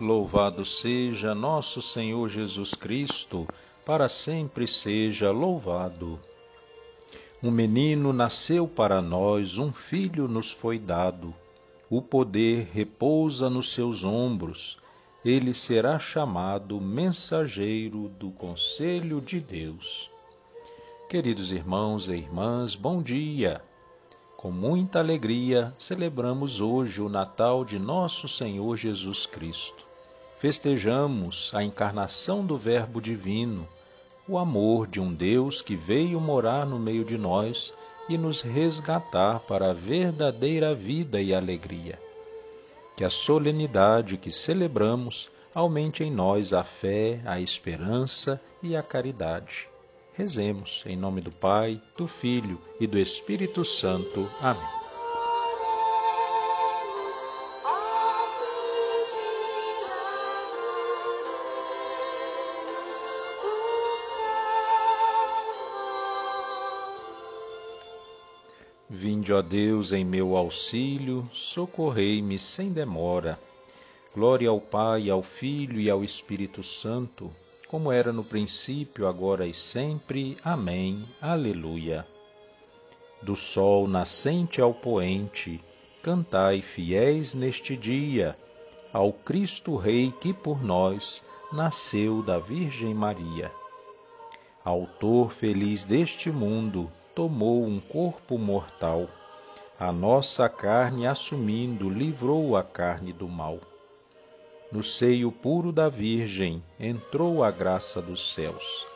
Louvado seja nosso Senhor Jesus Cristo, para sempre seja louvado. Um menino nasceu para nós, um filho nos foi dado. O poder repousa nos seus ombros. Ele será chamado mensageiro do conselho de Deus. Queridos irmãos e irmãs, bom dia. Com muita alegria, celebramos hoje o Natal de nosso Senhor Jesus Cristo festejamos a encarnação do Verbo Divino, o amor de um Deus que veio morar no meio de nós e nos resgatar para a verdadeira vida e alegria. Que a solenidade que celebramos aumente em nós a fé, a esperança e a caridade. Rezemos em nome do Pai, do Filho e do Espírito Santo. Amém. Vinde, ó Deus, em meu auxílio, socorrei-me sem demora. Glória ao Pai, ao Filho e ao Espírito Santo, como era no princípio, agora e sempre. Amém. Aleluia. Do sol nascente ao poente, cantai fiéis neste dia, ao Cristo Rei que por nós nasceu da Virgem Maria. Autor feliz deste mundo, tomou um corpo mortal, a nossa carne assumindo, livrou a carne do mal. No seio puro da Virgem entrou a graça dos céus.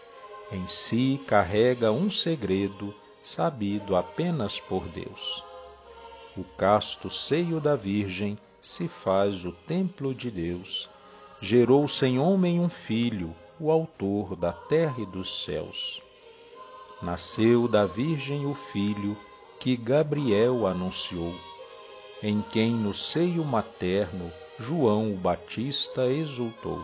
Em si carrega um segredo sabido apenas por Deus. O casto seio da Virgem se faz o templo de Deus. Gerou sem homem um filho, o autor da terra e dos céus nasceu da Virgem o Filho que Gabriel anunciou, em quem no seio materno João o Batista exultou.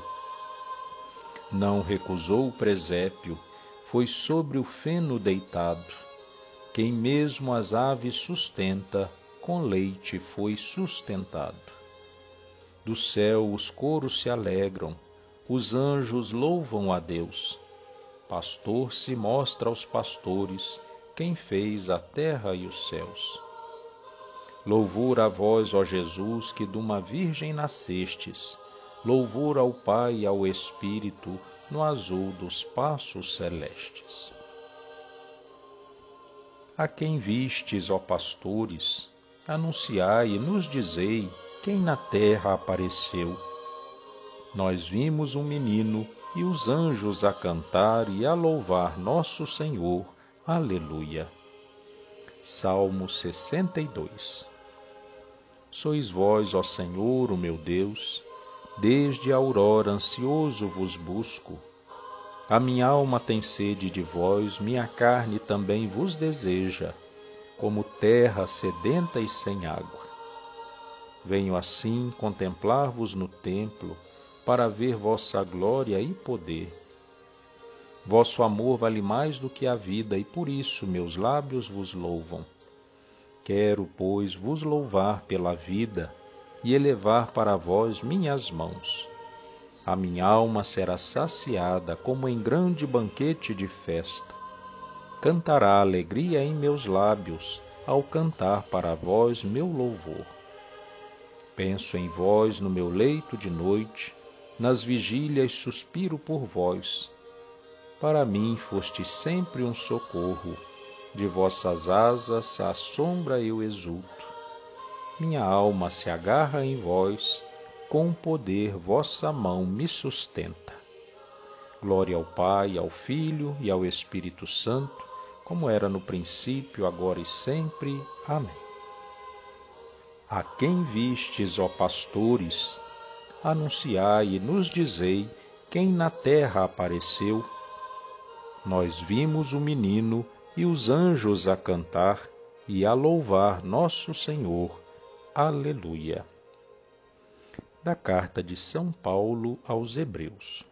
Não recusou o presépio, foi sobre o feno deitado. Quem mesmo as aves sustenta, com leite foi sustentado. Do céu os coros se alegram, os anjos louvam a Deus pastor se mostra aos pastores, quem fez a terra e os céus. Louvor a vós, ó Jesus, que de uma virgem nascestes, louvor ao Pai e ao Espírito, no azul dos passos celestes. A quem vistes, ó pastores, anunciai e nos dizei quem na terra apareceu. Nós vimos um menino e os anjos a cantar e a louvar nosso Senhor. Aleluia. Salmo 62 Sois vós, ó Senhor, o meu Deus, desde a aurora ansioso vos busco. A minha alma tem sede de vós, minha carne também vos deseja, como terra sedenta e sem água. Venho assim contemplar-vos no templo, para ver vossa glória e poder. Vosso amor vale mais do que a vida, e por isso meus lábios vos louvam. Quero, pois, vos louvar pela vida e elevar para vós minhas mãos. A minha alma será saciada como em grande banquete de festa. Cantará alegria em meus lábios ao cantar para vós meu louvor. Penso em vós no meu leito de noite nas vigílias suspiro por vós. Para mim foste sempre um socorro, de vossas asas à sombra eu exulto. Minha alma se agarra em vós, com poder vossa mão me sustenta. Glória ao Pai, ao Filho e ao Espírito Santo, como era no princípio, agora e sempre. Amém. A quem vistes, ó pastores, anunciai e nos dizei quem na terra apareceu. Nós vimos o menino e os anjos a cantar e a louvar nosso Senhor. Aleluia. Da carta de São Paulo aos Hebreus.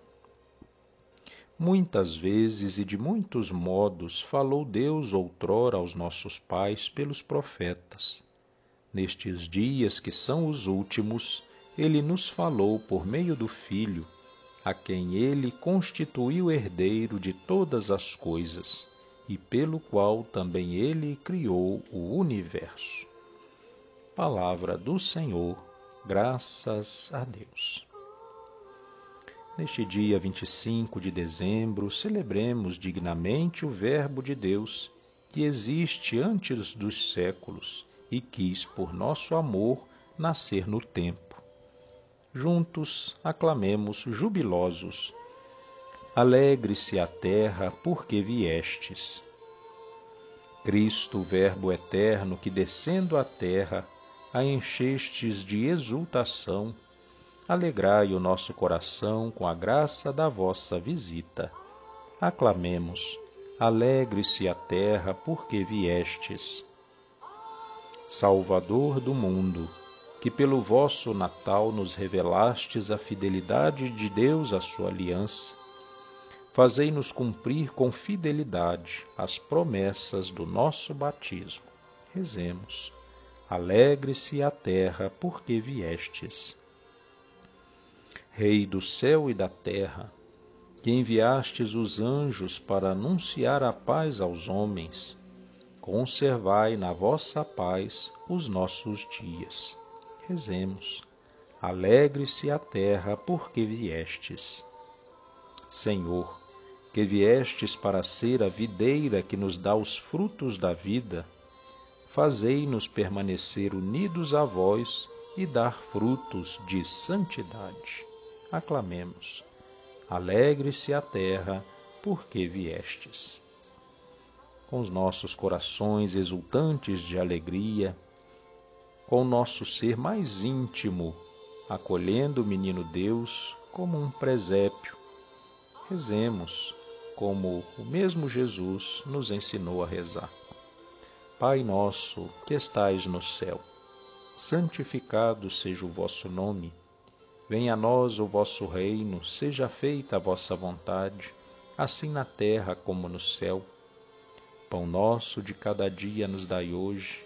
Muitas vezes e de muitos modos falou Deus outrora aos nossos pais pelos profetas. Nestes dias que são os últimos, ele nos falou por meio do Filho, a quem ele constituiu herdeiro de todas as coisas e pelo qual também ele criou o universo. Palavra do Senhor, graças a Deus. Neste dia 25 de dezembro, celebremos dignamente o Verbo de Deus, que existe antes dos séculos e quis, por nosso amor, nascer no tempo juntos aclamemos jubilosos. Alegre-se a terra, porque viestes. Cristo, Verbo eterno, que descendo à terra, a enchestes de exultação, alegrai o nosso coração com a graça da vossa visita. Aclamemos, alegre-se a terra, porque viestes. Salvador do mundo, que pelo vosso Natal nos revelastes a fidelidade de Deus à sua aliança. Fazei-nos cumprir com fidelidade as promessas do nosso batismo. Rezemos. Alegre-se a terra, porque viestes. Rei do céu e da terra, que enviastes os anjos para anunciar a paz aos homens, conservai na vossa paz os nossos dias Rezemos. Alegre-se a terra, porque viestes. Senhor, que viestes para ser a videira que nos dá os frutos da vida, fazei-nos permanecer unidos a vós e dar frutos de santidade. Aclamemos. Alegre-se a terra, porque viestes. Com os nossos corações exultantes de alegria, com o nosso ser mais íntimo, acolhendo o menino Deus como um presépio. Rezemos como o mesmo Jesus nos ensinou a rezar. Pai nosso que estais no céu, santificado seja o vosso nome. Venha a nós o vosso reino, seja feita a vossa vontade, assim na terra como no céu. Pão nosso de cada dia nos dai hoje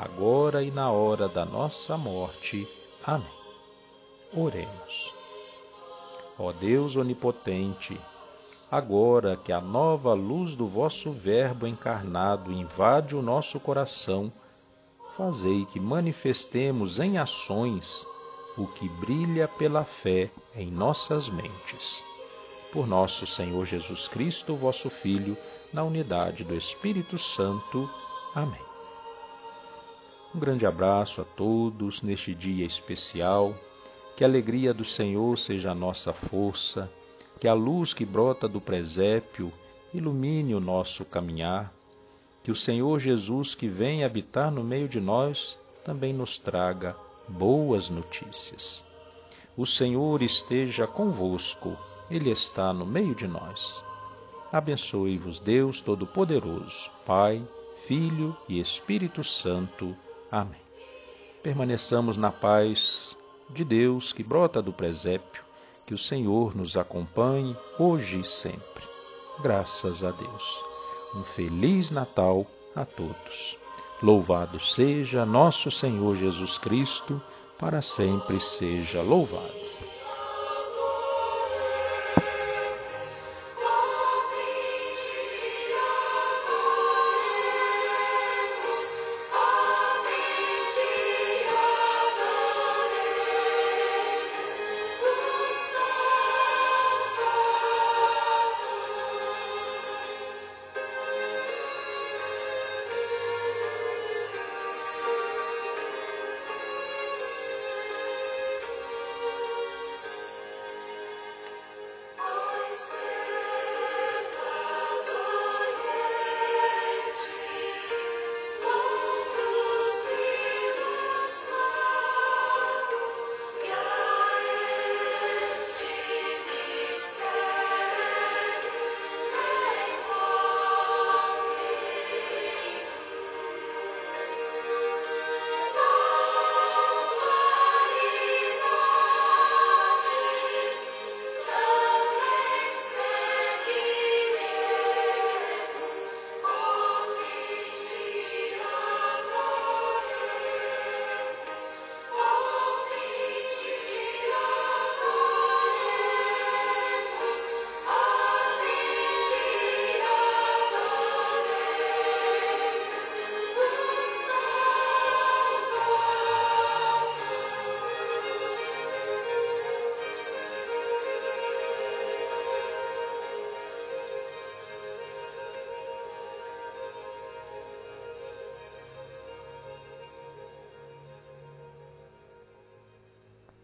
agora e na hora da nossa morte. Amém. Oremos. Ó Deus onipotente, agora que a nova luz do vosso Verbo encarnado invade o nosso coração, fazei que manifestemos em ações o que brilha pela fé em nossas mentes. Por nosso Senhor Jesus Cristo, vosso Filho, na unidade do Espírito Santo. Amém. Um grande abraço a todos neste dia especial. Que a alegria do Senhor seja a nossa força, que a luz que brota do presépio ilumine o nosso caminhar, que o Senhor Jesus que vem habitar no meio de nós também nos traga boas notícias. O Senhor esteja convosco, Ele está no meio de nós. Abençoe-vos, Deus Todo-Poderoso, Pai, Filho e Espírito Santo. Amém. Permaneçamos na paz de Deus que brota do presépio, que o Senhor nos acompanhe hoje e sempre. Graças a Deus. Um feliz Natal a todos. Louvado seja nosso Senhor Jesus Cristo, para sempre seja louvado.